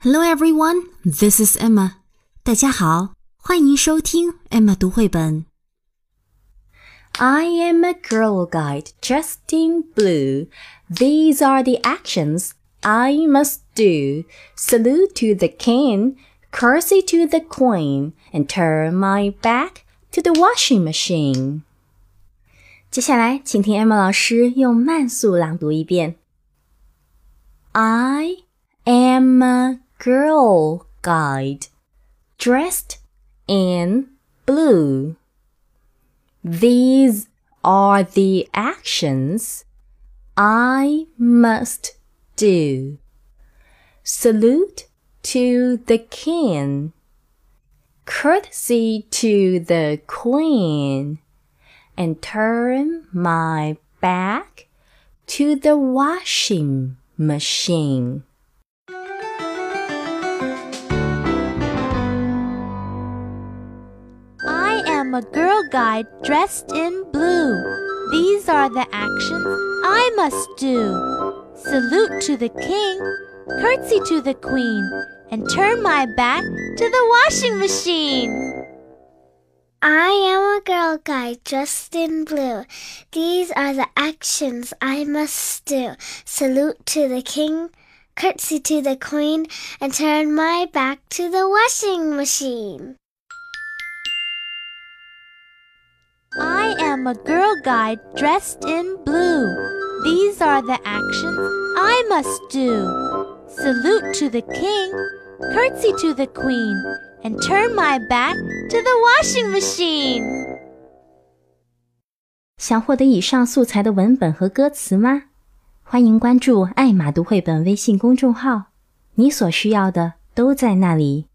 Hello everyone, this is Emma. 大家好，欢迎收听 Emma 读绘本。I am a girl guide dressed in blue. These are the actions I must do. Salute to the king, curtsy to the queen, and turn my back to the washing machine. 接下来，请听 Emma 老师用慢速朗读一遍。I am a girl guide dressed in blue. These are the actions I must do. Salute to the king. Courtesy to the queen. And turn my back to the washing machine. Am a girl guide dressed in blue. These are the actions I must do. Salute to the king, curtsy to the queen, and turn my back to the washing machine. I am a girl guide dressed in blue. These are the actions I must do. Salute to the king, curtsy to the queen, and turn my back to the washing machine. am a girl guide dressed in blue. These are the actions I must do. Salute to the king, curtsy to the queen, and turn my back to the washing machine. 想获得以上素材的文本和歌词吗？欢迎关注“艾玛读绘本”微信公众号，你所需要的都在那里。